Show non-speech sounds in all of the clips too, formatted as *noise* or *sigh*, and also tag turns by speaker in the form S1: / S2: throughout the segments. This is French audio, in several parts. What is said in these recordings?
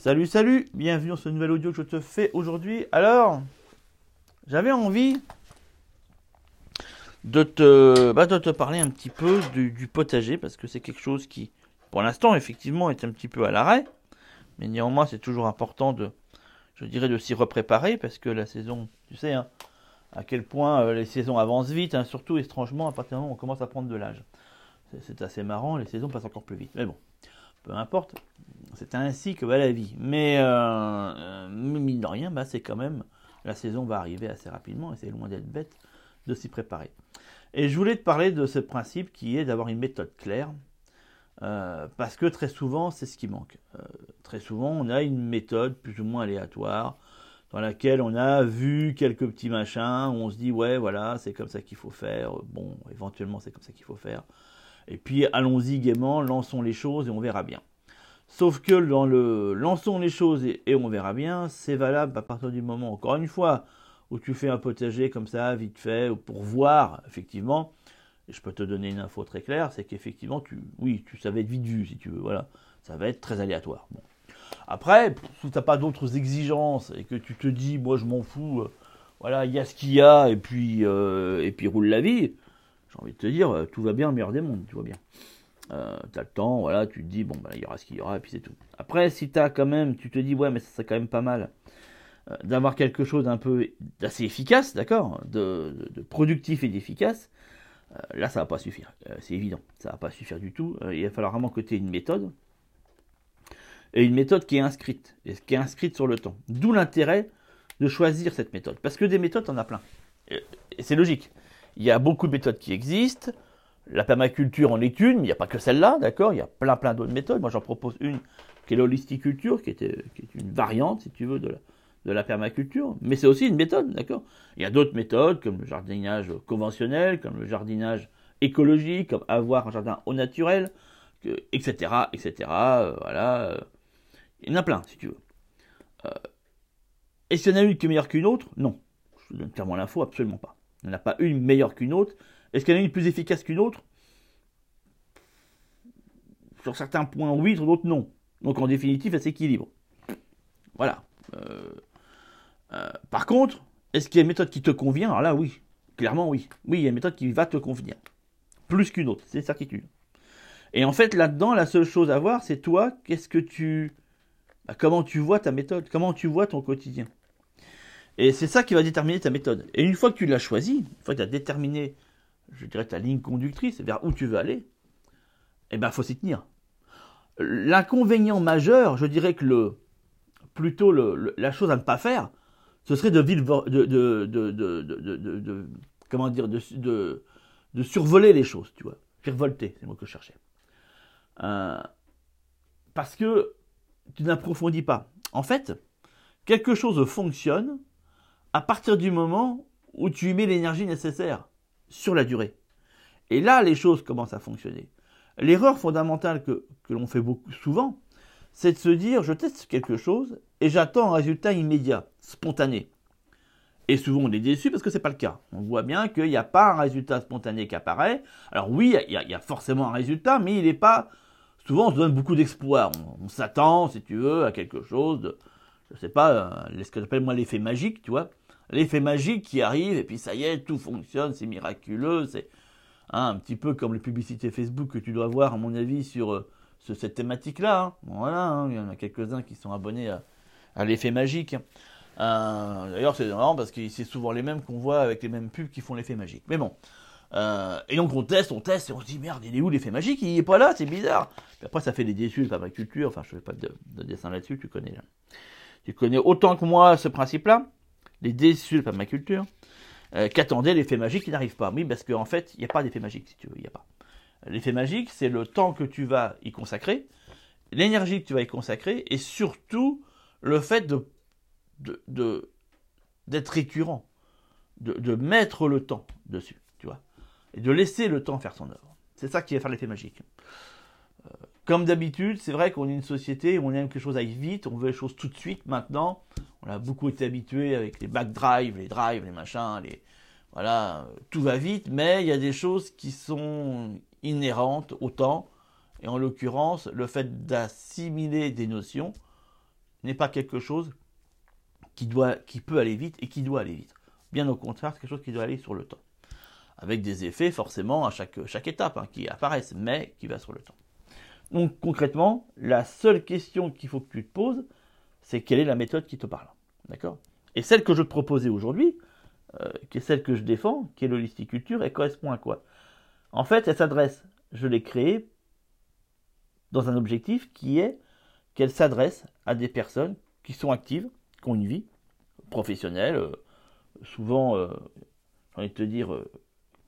S1: Salut, salut, bienvenue dans ce nouvel audio que je te fais aujourd'hui. Alors, j'avais envie de te, bah, de te parler un petit peu du, potager parce que c'est quelque chose qui, pour l'instant, effectivement, est un petit peu à l'arrêt. Mais néanmoins, c'est toujours important de, je dirais, de s'y repréparer parce que la saison, tu sais, hein, à quel point euh, les saisons avancent vite, hein, surtout étrangement à partir du moment où on commence à prendre de l'âge. C'est assez marrant, les saisons passent encore plus vite. Mais bon, peu importe, c'est ainsi que va la vie. Mais euh, euh, mine de rien, bah, c'est quand même, la saison va arriver assez rapidement et c'est loin d'être bête de s'y préparer. Et je voulais te parler de ce principe qui est d'avoir une méthode claire. euh, parce que très souvent, c'est ce qui manque. Très souvent, on a une méthode plus ou moins aléatoire dans laquelle on a vu quelques petits machins, où on se dit ouais voilà c'est comme ça qu'il faut faire, bon éventuellement c'est comme ça qu'il faut faire, et puis allons-y gaiement, lançons les choses et on verra bien. Sauf que dans le lançons les choses et, on verra bien, c'est valable à partir du moment, encore une fois, où tu fais un potager comme ça, vite fait, ou pour voir, effectivement, et je peux te donner une info très claire, c'est qu'effectivement, tu, oui, tu, ça va être vite vu, si tu veux, voilà, ça va être très aléatoire. Après, si tu n'as pas d'autres exigences et que tu te dis, moi je m'en fous, euh, voilà, il y a ce qu'il y a et puis, euh, et puis roule la vie, j'ai envie de te dire, euh, tout va bien, meilleur des mondes, tu vois bien. Euh, tu as le temps, voilà, tu te dis, bon, bah, il y aura ce qu'il y aura et puis c'est tout. Après, si tu as quand même, tu te dis, ouais, mais ça serait quand même pas mal euh, d'avoir quelque chose d'un peu d'assez efficace, d'accord, de, productif et d'efficace, euh, là, ça va pas suffire. C'est évident, ça va pas suffire du tout. Il va falloir vraiment que tu aies une méthode et une méthode qui est inscrite, et qui est inscrite sur le temps. D'où l'intérêt de choisir cette méthode. Parce que des méthodes, on a plein. Et c'est logique. Il y a beaucoup de méthodes qui existent. La permaculture en est une, mais il n'y a pas que celle-là, d'accord? Il y a plein plein d'autres méthodes. Moi, j'en propose une qui est l'holisticulture, qui, était- qui est une variante, si tu veux, de la, permaculture. Mais c'est aussi une méthode, d'accord? Il y a d'autres méthodes, comme le jardinage conventionnel, comme le jardinage écologique, comme avoir un jardin au naturel, etc., etc. euh, voilà. euh, il y en a plein, si tu veux. Euh, Est-ce qu'il y en a une qui est meilleure qu'une autre? Non. Je te donne clairement l'info, absolument pas. Il n'y en a pas une meilleure qu'une autre. Est-ce qu'il y en a une plus efficace qu'une autre? Sur certains points, oui, sur d'autres, non. Donc en définitive, elle s'équilibre. Voilà. Euh, euh, par contre, est-ce qu'il y a une méthode qui te convient? Alors là, oui. Clairement, oui. Oui, il y a une méthode qui va te convenir. Plus qu'une autre, c'est certitude. Et en fait, là-dedans, la seule chose à voir, c'est toi, qu'est-ce que tu bah, comment tu vois ta méthode, comment tu vois ton quotidien? Et c'est ça qui va déterminer ta méthode. Et une fois que tu l'as choisi, une fois que tu as déterminé, je dirais, ta ligne conductrice, vers où tu veux aller, eh ben, faut s'y tenir. L'inconvénient majeur, je dirais que le, plutôt le, la chose à ne pas faire, ce serait de vivre, de, de, de, comment dire, de, survoler les choses, tu vois. Survolter, c'est le mot que je cherchais. Euh, parce que tu n'approfondis pas. En fait, quelque chose fonctionne à partir du moment où tu y mets l'énergie nécessaire sur la durée. Et là, les choses commencent à fonctionner. L'erreur fondamentale que, l'on fait beaucoup souvent, c'est de se dire je teste quelque chose et j'attends un résultat immédiat, spontané. Et souvent on est déçu parce que c'est pas le cas. On voit bien qu'il n'y a pas un résultat spontané qui apparaît. Alors oui, il y, a- forcément un résultat, mais il n'est pas. Souvent on se donne beaucoup d'espoir. On, s'attend, si tu veux, à quelque chose de, je sais pas, euh, ce que j'appelle moi l'effet magique, tu vois. L'effet magique qui arrive et puis ça y est, tout fonctionne, c'est miraculeux, c'est hein, un petit peu comme les publicités Facebook que tu dois voir à mon avis sur, euh, cette thématique-là. hein. Voilà, hein, il y en a quelques-uns qui sont abonnés à, l'effet magique. Euh, D'ailleurs, c'est marrant parce que c'est souvent les mêmes qu'on voit avec les mêmes pubs qui font l'effet magique. Mais bon. Euh, et donc on teste, on teste et on se dit merde, il est où l'effet magique? Il est pas là, c'est bizarre. Après, ça fait des déçus de permaculture. Enfin, je fais pas de, de dessin là-dessus, tu connais. Tu connais autant que moi ce principe-là, les déçus de permaculture, euh, qu'attendaient l'effet magique qui n'arrive pas. Oui, parce qu'en fait, il n'y a pas d'effet magique, si tu veux, il n'y a pas. L'effet magique, c'est le temps que tu vas y consacrer, l'énergie que tu vas y consacrer, et surtout le fait de d'être récurrent, de, de mettre le temps dessus, tu vois, et de laisser le temps faire son œuvre. C'est ça qui va faire l'effet magique. Euh, comme d'habitude, c'est vrai qu'on est une société où on aime que les choses aillent vite, on veut les choses tout de suite, maintenant. On a beaucoup été habitué avec les back drive, les drives, les machins, les voilà, tout va vite, mais il y a des choses qui sont inhérentes au temps, et en l'occurrence, le fait d'assimiler des notions n'est pas quelque chose qui, doit, qui peut aller vite et qui doit aller vite. Bien au contraire, c'est quelque chose qui doit aller sur le temps. Avec des effets forcément à chaque, chaque étape hein, qui apparaissent, mais qui va sur le temps. Donc concrètement, la seule question qu'il faut que tu te poses, c'est quelle est la méthode qui te parle. D'accord? Et celle que je te proposais aujourd'hui, euh, qui est celle que je défends, qui est l'holisticulture, elle correspond à quoi? En fait, elle s'adresse, je l'ai créée dans un objectif qui est qu'elle s'adresse à des personnes qui sont actives, qui ont une vie professionnelle, euh, souvent, euh, j'ai envie de te dire,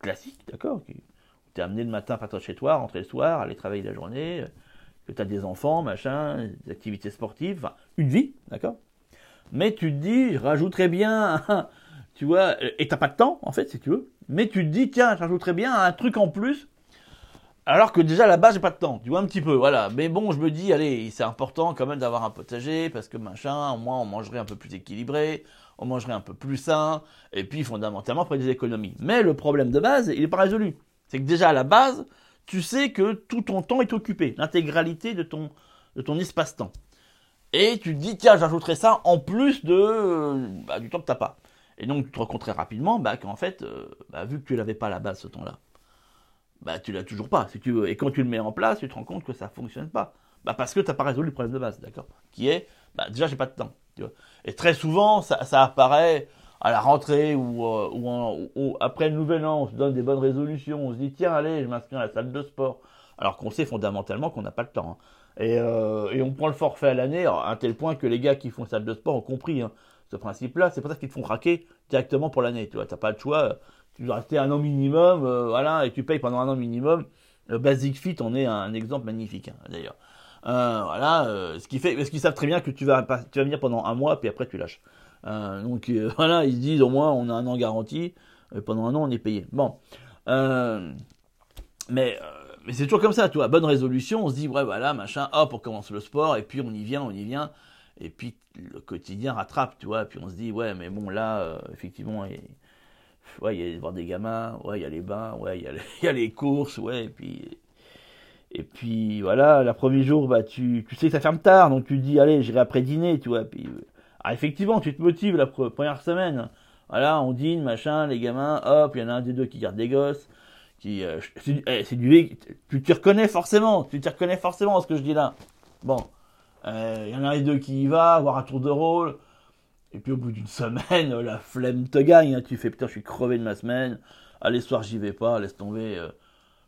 S1: classique, d'accord? Tu es amené le matin, partir chez toi, rentrer le soir, aller travailler la journée, que tu as des enfants, machin, des activités sportives, une vie, d'accord? Mais tu te dis, je rajouterais bien, *laughs* tu vois, et t'as pas de temps, en fait, si tu veux, mais tu te dis, tiens, je rajouterais bien un truc en plus alors que déjà là-bas, j'ai pas de temps, tu vois un petit peu, voilà. Mais bon, je me dis, allez, c'est important quand même d'avoir un potager parce que machin, au moins on mangerait un peu plus équilibré, on mangerait un peu plus sain, et puis fondamentalement, on des économies. Mais le problème de base, il n'est pas résolu. C'est que déjà à la base, tu sais que tout ton temps est occupé, l'intégralité de ton, de ton espace-temps. Et tu te dis, tiens, j'ajouterai ça en plus de, bah, du temps que t'as pas. Et donc tu te rends compte très rapidement bah, qu'en fait, euh, bah, vu que tu l'avais pas à la base ce temps-là, bah tu l'as toujours pas. Et quand tu le mets en place, tu te rends compte que ça fonctionne pas. Bah parce que tu n'as pas résolu le problème de base, d'accord? Qui est, bah déjà j'ai pas de temps. Et très souvent, ça, ça, apparaît à la rentrée ou, euh, ou, après le nouvel an, on se donne des bonnes résolutions, on se dit tiens allez, je m'inscris à la salle de sport. Alors qu'on sait fondamentalement qu'on n'a pas le temps. Hein. Et, euh, et, on prend le forfait à l'année, à tel point que les gars qui font salle de sport ont compris hein, ce principe-là. C'est pour ça qu'ils te font craquer directement pour l'année. Tu vois, t'as pas le choix tu dois rester un an minimum, euh, voilà, et tu payes pendant un an minimum. Le Basic Fit en est un exemple magnifique, hein, d'ailleurs. Voilà, ce parce qu'ils savent très bien que tu vas venir pendant un mois, puis après tu lâches. Donc *laughs* voilà, ils se disent au moins on a un an garanti, pendant un an on est payé. Bon, mais mais c'est toujours comme ça, tu vois. Bonne résolution, on se dit ouais voilà machin, hop on commence le sport et puis on y vient, on y vient, et puis le quotidien rattrape, tu vois. Puis on se dit ouais mais bon là effectivement ouais, il y a voir des gamins, ouais, il y a les bains, ouais, il y, a les, *laughs* courses, ouais, et puis, et puis voilà, le premier jour, bah, tu, tu sais que ça ferme tard, donc tu dis, allez, j'irai après dîner, tu vois, puis, ah, effectivement, tu te motives la première semaine, voilà, on dîne, machin, les gamins, hop, il y en a un des deux qui garde des gosses, qui, euh, c'est du, du, tu te reconnais forcément, tu te reconnais forcément ce que je dis là. Bon, euh, il y en a un des deux qui y va, voir un tour de rôle, et puis au bout d'une *laughs* semaine, la flemme te gagne. Hein. Tu fais putain, je suis crevé de ma semaine. Allez, soir, j'y vais pas, laisse tomber. Euh.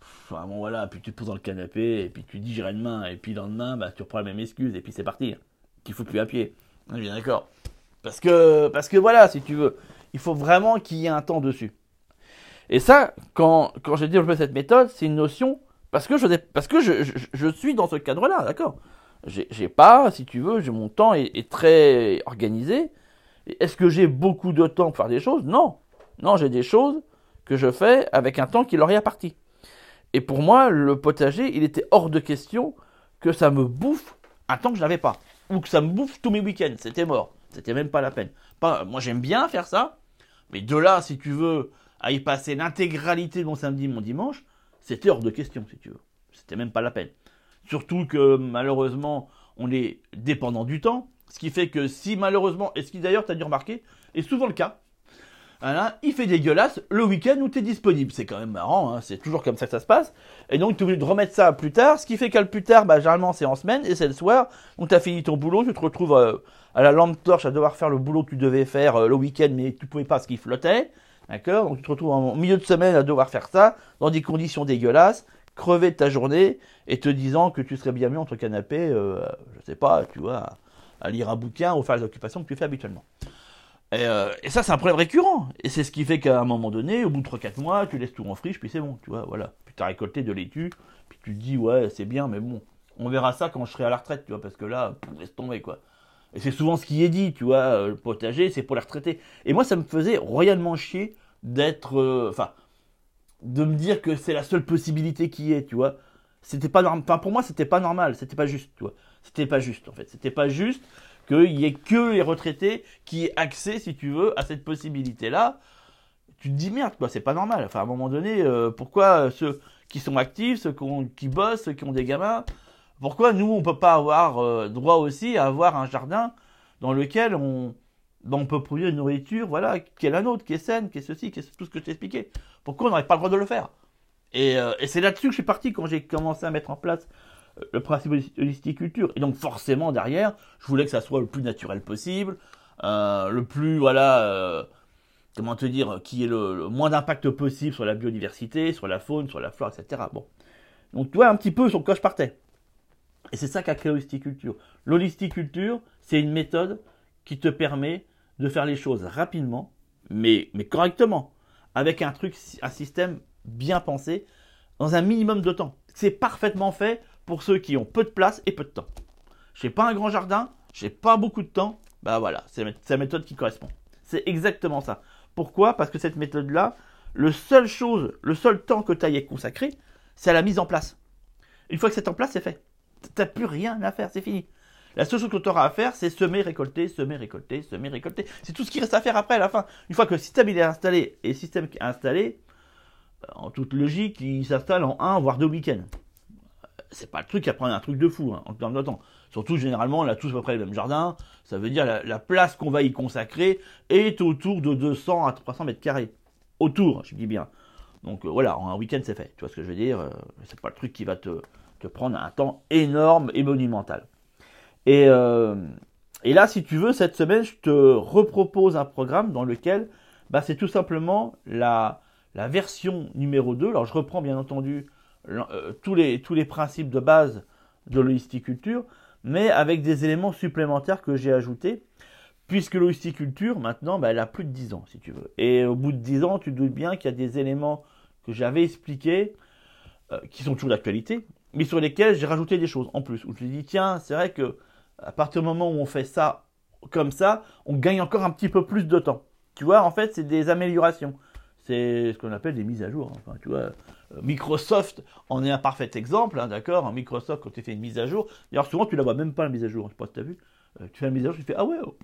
S1: Enfin, bon, voilà. Puis tu te poses dans le canapé, et puis tu dis j'irai demain. Et puis le lendemain, bah, tu reprends la même excuse, et puis c'est parti. Tu faut plus à pied. On est bien d'accord. Parce que, parce que voilà, si tu veux, il faut vraiment qu'il y ait un temps dessus. Et ça, quand, quand j'ai développé cette méthode, c'est une notion. Parce que je, parce que je, je suis dans ce cadre-là, d'accord J'ai pas, si tu veux, mon temps est très organisé. Est-ce que j'ai beaucoup de temps pour faire des choses? Non. Non, j'ai des choses que je fais avec un temps qui leur est apparti. Et pour moi, le potager, il était hors de question que ça me bouffe un temps que je n'avais pas. Ou que ça me bouffe tous mes week-ends. C'était mort. C'était même pas la peine. Moi, j'aime bien faire ça. Mais de là, si tu veux, à y passer l'intégralité de mon samedi, mon dimanche, c'était hors de question, si tu veux. C'était même pas la peine. Surtout que malheureusement, on est dépendant du temps. Ce qui fait que si malheureusement, et ce qui d'ailleurs, tu as dû remarquer, est souvent le cas, il fait dégueulasse le week-end où tu es disponible. C'est quand même marrant, hein, c'est toujours comme ça que ça se passe. Et donc tu es de remettre ça plus tard, ce qui fait qu'à le plus tard, bah, généralement c'est en semaine et c'est le soir. Donc tu as fini ton boulot, tu te retrouves euh, à la lampe torche à devoir faire le boulot que tu devais faire euh, le week-end mais tu pouvais pas parce qu'il flottait. D'accord? Donc tu te retrouves en milieu de semaine à devoir faire ça dans des conditions dégueulasses, crever de ta journée et te disant que tu serais bien mieux entre canapé, euh, je sais pas, tu vois à lire un bouquin ou faire les occupations que tu fais habituellement. Euh, et, ça, c'est un problème récurrent. Et c'est ce qui fait qu'à un moment donné, au bout de 3-4 mois, tu laisses tout en friche, puis c'est bon, tu vois, voilà. Puis tu as récolté de laitue, puis tu te dis, ouais, c'est bien, mais bon, on verra ça quand je serai à la retraite, tu vois, parce que là, laisse tomber, quoi. Et c'est souvent ce qui est dit, tu vois, euh, le potager, c'est pour les retraités. Et moi, ça me faisait royalement chier d'être. Euh, enfin, de me dire que c'est la seule possibilité qui est, tu vois. C'était pas normal. Enfin, pour moi, c'était pas normal, c'était pas juste, tu vois. C'était pas juste en fait. C'était pas juste qu'il y ait que les retraités qui aient accès, si tu veux, à cette possibilité-là. Tu te dis merde, quoi, c'est pas normal. Enfin, à un moment donné, euh, pourquoi ceux qui sont actifs, ceux qui, bossent, ceux qui ont des gamins, Pourquoi nous, on peut pas avoir euh, droit aussi à avoir un jardin dans lequel on, ben, on peut produire une nourriture, voilà, qui est la nôtre, qui est saine, qui est ceci, qui est tout ce que je t'ai expliqué. Pourquoi on n'aurait pas le droit de le faire? Et, euh, et c'est là-dessus que je suis parti quand j'ai commencé à mettre en place le principe de l'histiculture. Et donc forcément derrière, je voulais que ça soit le plus naturel possible, euh, le plus voilà, euh, comment te dire, qui ait le, le moins d'impact possible sur la biodiversité, sur la faune, sur la flore, etc. Bon, donc tu vois un petit peu sur quoi je partais. Et c'est ça qu'a créé l'holisticulture. L'holisticulture, c'est une méthode qui te permet de faire les choses rapidement, mais, mais correctement, avec un truc, un système bien pensé, dans un minimum de temps. C'est parfaitement fait pour ceux qui ont peu de place et peu de temps. J'ai pas un grand jardin, j'ai pas beaucoup de temps, bah voilà, c'est la méthode qui correspond. C'est exactement ça. Pourquoi? Parce que cette méthode-là, le seul chose, le seul temps que tu as consacré, c'est à la mise en place. Une fois que c'est en place, c'est fait. T'as plus rien à faire, c'est fini. La seule chose que tu auras à faire, c'est semer, récolter, semer, récolter, semer, récolter. C'est tout ce qui reste à faire après, à la fin. Une fois que le système est installé, et le système est installé, euh, en toute logique, il s'installe en un, voire deux week-ends. C'est pas le truc qui prendre un truc de fou, hein, en termes de temps. Surtout, généralement, on a tous à peu près le même jardin. Ça veut dire la, la place qu'on va y consacrer est autour de 200 à 300 mètres carrés. Autour, je dis bien. Donc euh, voilà, en un week-end, c'est fait. Tu vois ce que je veux dire euh, C'est pas le truc qui va te, te prendre un temps énorme et monumental. Et, euh, là, si tu veux, cette semaine, je te repropose un programme dans lequel bah, c'est tout simplement la, la version numéro 2. Alors, je reprends bien entendu euh, tous, les, tous les principes de base de l'holisticulture, mais avec des éléments supplémentaires que j'ai ajoutés, puisque l'holisticulture, maintenant, bah, elle a plus de 10 ans, si tu veux. Et au bout de 10 ans, tu te doutes bien qu'il y a des éléments que j'avais expliqués, euh, qui sont toujours d'actualité, mais sur lesquels j'ai rajouté des choses en plus. Où je me dis, tiens, c'est vrai que à partir du moment où on fait ça comme ça, on gagne encore un petit peu plus de temps. Tu vois, en fait, c'est des améliorations. C'est ce qu'on appelle des mises à jour. Enfin, tu vois, euh, Microsoft en est un parfait exemple, hein, d'accord Microsoft, quand tu fais une mise à jour, d'ailleurs, souvent, tu la vois même pas, la mise à jour. Je sais pas si tu as vu. Euh, tu fais la mise à jour, tu fais, ah ouais, oh.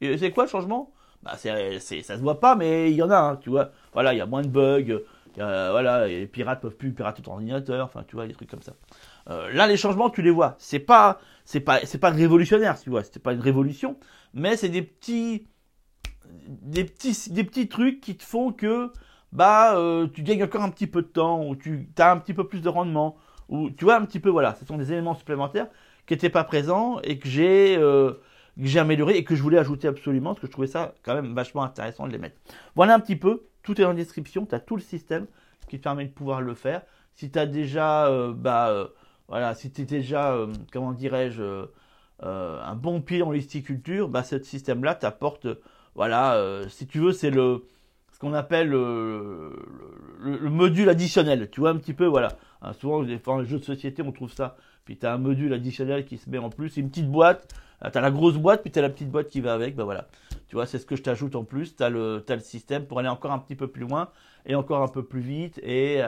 S1: c'est quoi le changement? Bah, c'est, ça se voit pas, mais il y en a, hein, tu vois. Voilà, il y a moins de bugs, voilà, les pirates peuvent plus pirater ton ordinateur, enfin, tu vois, des trucs comme ça. Euh, là, les changements, tu les vois. C'est pas, c'est pas, c'est pas révolutionnaire, tu vois. C'est pas une révolution, mais c'est des petits, des petits, des petits trucs qui te font que, bah, euh, tu gagnes encore un petit peu de temps, ou tu as un petit peu plus de rendement, ou tu vois un petit peu, voilà. Ce sont des éléments supplémentaires qui n'étaient pas présents et que j'ai, euh, amélioré et que je voulais ajouter absolument, parce que je trouvais ça quand même vachement intéressant de les mettre. Voilà un petit peu. Tout est en description. Tu as tout le système qui te permet de pouvoir le faire. Si tu as déjà, euh, bah, voilà, si tu es déjà, euh, comment dirais-je, euh, euh, un bon pied dans l'histiculture, bah, ce système-là t'apporte, voilà, si tu veux, c'est le qu'on appelle le, le, module additionnel. Tu vois un petit peu, voilà. Hein, souvent, dans les jeux de société, on trouve ça. Puis tu as un module additionnel qui se met en plus. Une petite boîte. Tu as la grosse boîte, puis tu as la petite boîte qui va avec. Bah voilà. Tu vois, c'est ce que je t'ajoute en plus. Tu as, as le système pour aller encore un petit peu plus loin et encore un peu plus vite et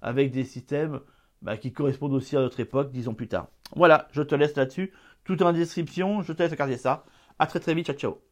S1: avec des systèmes bah, qui correspondent aussi à notre époque, dix ans plus tard. Voilà, je te laisse là-dessus. Tout en description, je te laisse regarder ça. À très très vite, ciao ciao.